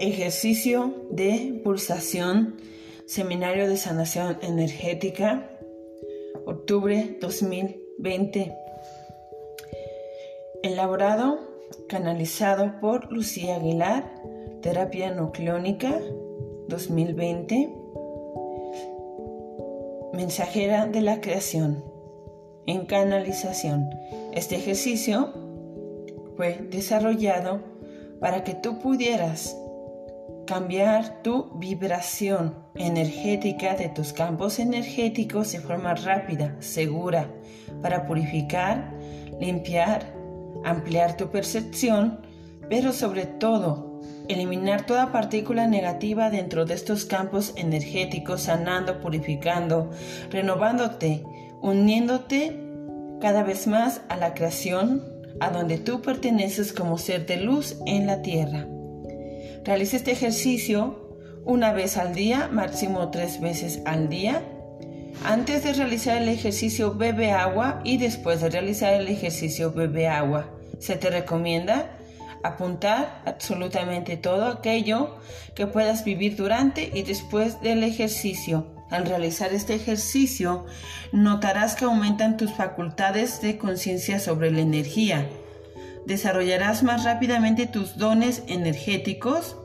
Ejercicio de pulsación, Seminario de Sanación Energética, octubre 2020. Elaborado, canalizado por Lucía Aguilar, Terapia Nucleónica 2020. Mensajera de la creación en canalización. Este ejercicio fue desarrollado para que tú pudieras cambiar tu vibración energética de tus campos energéticos de forma rápida, segura, para purificar, limpiar, ampliar tu percepción, pero sobre todo eliminar toda partícula negativa dentro de estos campos energéticos, sanando, purificando, renovándote, uniéndote cada vez más a la creación a donde tú perteneces como ser de luz en la tierra. Realiza este ejercicio una vez al día, máximo tres veces al día. Antes de realizar el ejercicio bebe agua y después de realizar el ejercicio bebe agua. Se te recomienda apuntar absolutamente todo aquello que puedas vivir durante y después del ejercicio. Al realizar este ejercicio, notarás que aumentan tus facultades de conciencia sobre la energía. Desarrollarás más rápidamente tus dones energéticos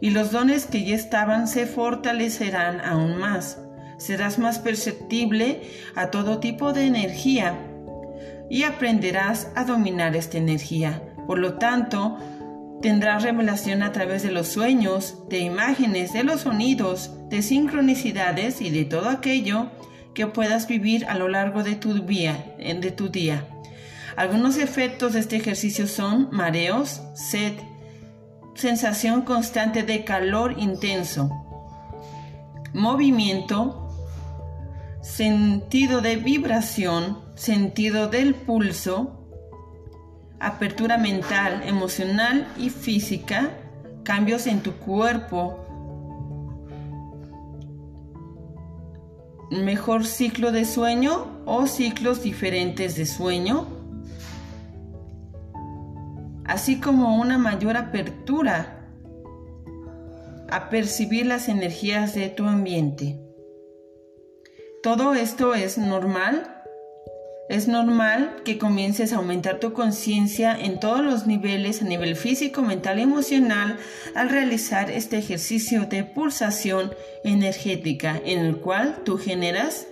y los dones que ya estaban se fortalecerán aún más. Serás más perceptible a todo tipo de energía y aprenderás a dominar esta energía. Por lo tanto, tendrás revelación a través de los sueños, de imágenes, de los sonidos, de sincronicidades y de todo aquello que puedas vivir a lo largo de tu día. De tu día. Algunos efectos de este ejercicio son mareos, sed, sensación constante de calor intenso, movimiento, sentido de vibración, sentido del pulso, apertura mental, emocional y física, cambios en tu cuerpo, mejor ciclo de sueño o ciclos diferentes de sueño, así como una mayor apertura a percibir las energías de tu ambiente. Todo esto es normal es normal que comiences a aumentar tu conciencia en todos los niveles, a nivel físico, mental y emocional, al realizar este ejercicio de pulsación energética, en el cual tú generas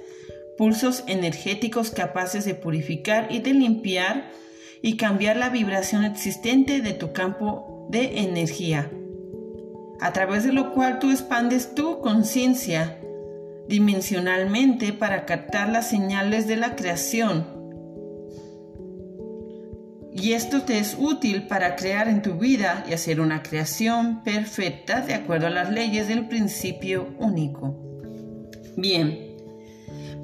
pulsos energéticos capaces de purificar y de limpiar y cambiar la vibración existente de tu campo de energía, a través de lo cual tú expandes tu conciencia dimensionalmente para captar las señales de la creación. Y esto te es útil para crear en tu vida y hacer una creación perfecta de acuerdo a las leyes del principio único. Bien,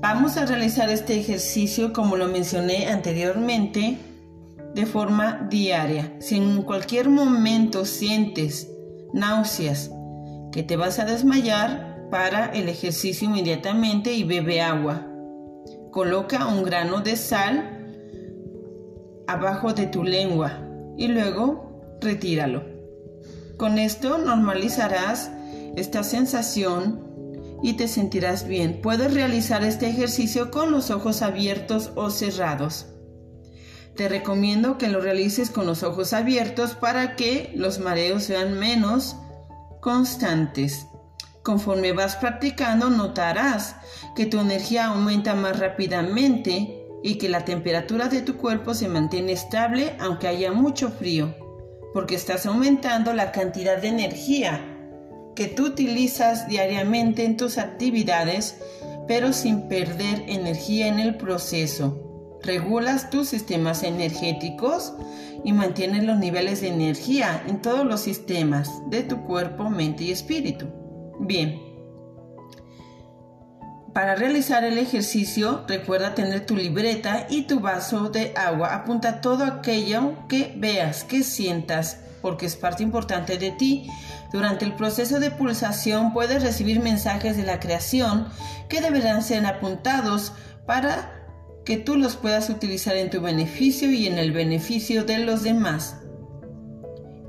vamos a realizar este ejercicio como lo mencioné anteriormente de forma diaria. Si en cualquier momento sientes náuseas, que te vas a desmayar, para el ejercicio inmediatamente y bebe agua. Coloca un grano de sal abajo de tu lengua y luego retíralo. Con esto normalizarás esta sensación y te sentirás bien. Puedes realizar este ejercicio con los ojos abiertos o cerrados. Te recomiendo que lo realices con los ojos abiertos para que los mareos sean menos constantes. Conforme vas practicando notarás que tu energía aumenta más rápidamente y que la temperatura de tu cuerpo se mantiene estable aunque haya mucho frío, porque estás aumentando la cantidad de energía que tú utilizas diariamente en tus actividades, pero sin perder energía en el proceso. Regulas tus sistemas energéticos y mantienes los niveles de energía en todos los sistemas de tu cuerpo, mente y espíritu. Bien. Para realizar el ejercicio, recuerda tener tu libreta y tu vaso de agua. Apunta todo aquello que veas, que sientas, porque es parte importante de ti. Durante el proceso de pulsación puedes recibir mensajes de la creación que deberán ser apuntados para que tú los puedas utilizar en tu beneficio y en el beneficio de los demás.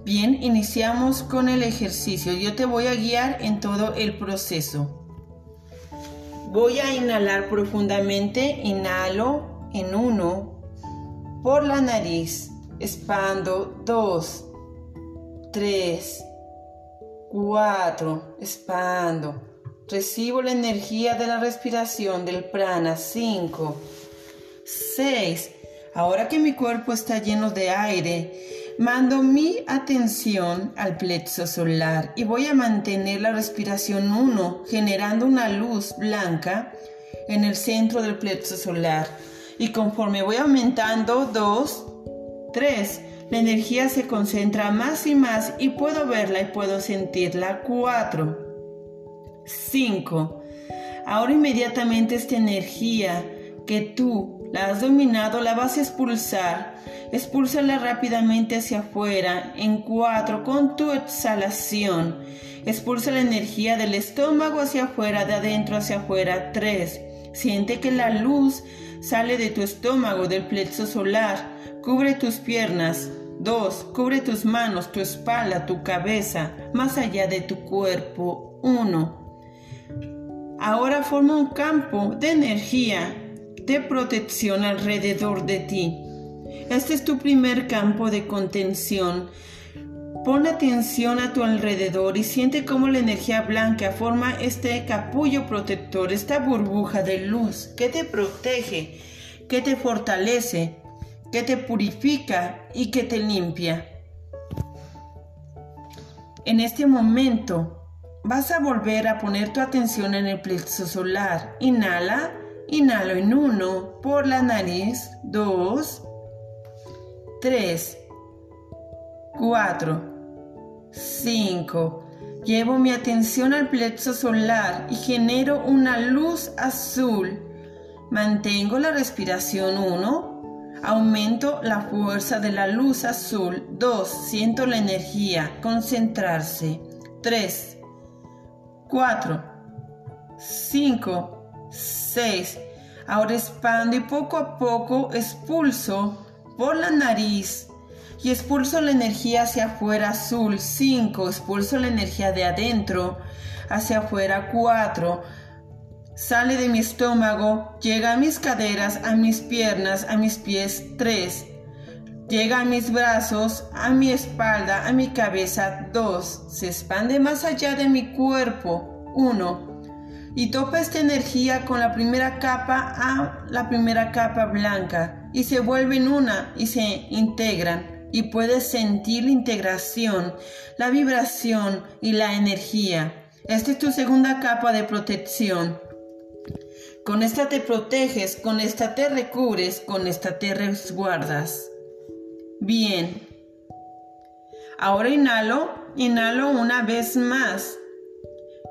Bien, iniciamos con el ejercicio. Yo te voy a guiar en todo el proceso. Voy a inhalar profundamente. Inhalo en uno por la nariz. Expando dos, tres, cuatro. Expando. Recibo la energía de la respiración del prana. Cinco, seis. Ahora que mi cuerpo está lleno de aire, Mando mi atención al plexo solar y voy a mantener la respiración 1 generando una luz blanca en el centro del plexo solar. Y conforme voy aumentando 2, 3, la energía se concentra más y más y puedo verla y puedo sentirla. 4, 5. Ahora inmediatamente esta energía que tú la has dominado la vas a expulsar Expúlsala rápidamente hacia afuera en cuatro con tu exhalación. Expulsa la energía del estómago hacia afuera, de adentro hacia afuera. Tres. Siente que la luz sale de tu estómago, del plexo solar. Cubre tus piernas. Dos. Cubre tus manos, tu espalda, tu cabeza, más allá de tu cuerpo. Uno. Ahora forma un campo de energía, de protección alrededor de ti. Este es tu primer campo de contención. Pon atención a tu alrededor y siente cómo la energía blanca forma este capullo protector, esta burbuja de luz que te protege, que te fortalece, que te purifica y que te limpia. En este momento vas a volver a poner tu atención en el plexo solar. Inhala, inhalo en uno por la nariz, dos, 3, 4, 5. Llevo mi atención al plexo solar y genero una luz azul. Mantengo la respiración 1. Aumento la fuerza de la luz azul. 2. Siento la energía. Concentrarse. 3. 4. 5. 6. Ahora expando y poco a poco expulso por la nariz y expulso la energía hacia afuera azul. 5, expulso la energía de adentro hacia afuera. 4, sale de mi estómago, llega a mis caderas, a mis piernas, a mis pies. 3, llega a mis brazos, a mi espalda, a mi cabeza. 2, se expande más allá de mi cuerpo. 1, y topa esta energía con la primera capa a la primera capa blanca y se vuelven una y se integran y puedes sentir la integración, la vibración y la energía. Esta es tu segunda capa de protección. Con esta te proteges, con esta te recubres, con esta te resguardas. Bien. Ahora inhalo, inhalo una vez más.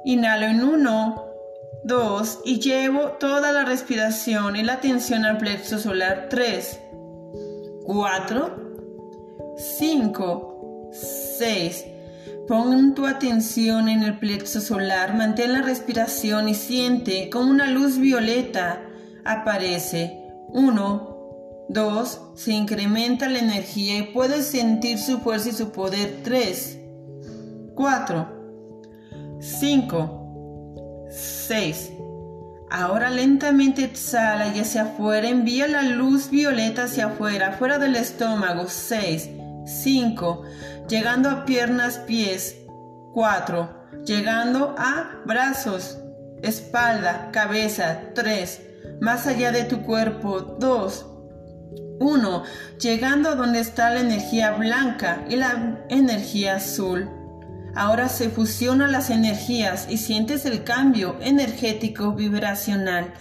Inhalo en uno, 2. Y llevo toda la respiración y la atención al plexo solar. 3. 4. 5. 6. Pon tu atención en el plexo solar, mantén la respiración y siente como una luz violeta aparece. 1. 2. Se incrementa la energía y puedes sentir su fuerza y su poder. 3. 4. 5. 6. Ahora lentamente exhala y hacia afuera envía la luz violeta hacia afuera, fuera del estómago. 6. 5. Llegando a piernas, pies. 4. Llegando a brazos, espalda, cabeza. 3. Más allá de tu cuerpo. 2. 1. Llegando a donde está la energía blanca y la energía azul. Ahora se fusionan las energías y sientes el cambio energético vibracional.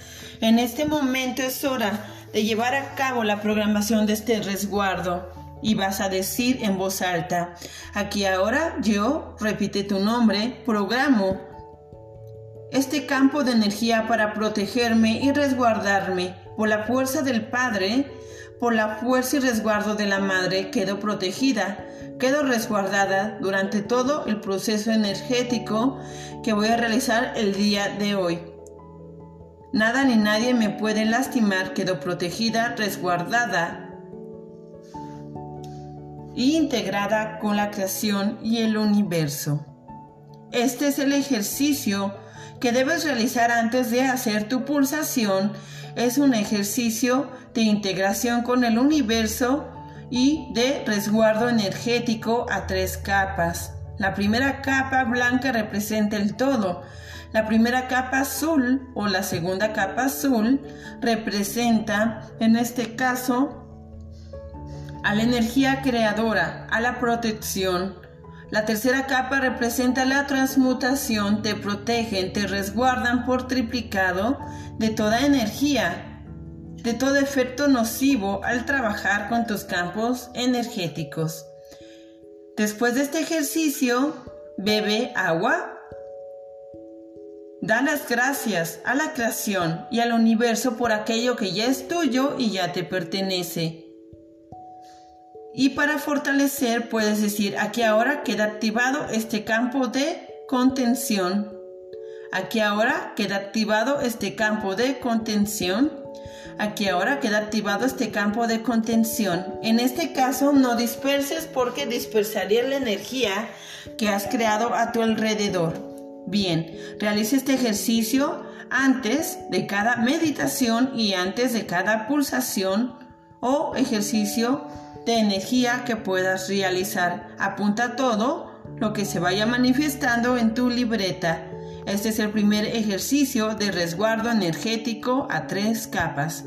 En este momento es hora de llevar a cabo la programación de este resguardo y vas a decir en voz alta, aquí ahora yo, repite tu nombre, programo este campo de energía para protegerme y resguardarme por la fuerza del Padre, por la fuerza y resguardo de la Madre, quedo protegida Quedo resguardada durante todo el proceso energético que voy a realizar el día de hoy. Nada ni nadie me puede lastimar, quedo protegida, resguardada. integrada con la creación y el universo. Este es el ejercicio que debes realizar antes de hacer tu pulsación. Es un ejercicio de integración con el universo y de resguardo energético a tres capas. La primera capa blanca representa el todo. La primera capa azul o la segunda capa azul representa, en este caso, a la energía creadora, a la protección. La tercera capa representa la transmutación, te protegen, te resguardan por triplicado de toda energía, de todo efecto nocivo al trabajar con tus campos energéticos. Después de este ejercicio, bebe agua. Da las gracias a la creación y al universo por aquello que ya es tuyo y ya te pertenece. Y para fortalecer puedes decir, aquí ahora queda activado este campo de contención. Aquí ahora queda activado este campo de contención. Aquí ahora queda activado este campo de contención. En este caso no disperses porque dispersaría la energía que has creado a tu alrededor. Bien, realiza este ejercicio antes de cada meditación y antes de cada pulsación o ejercicio de energía que puedas realizar. Apunta todo lo que se vaya manifestando en tu libreta. Este es el primer ejercicio de resguardo energético a tres capas.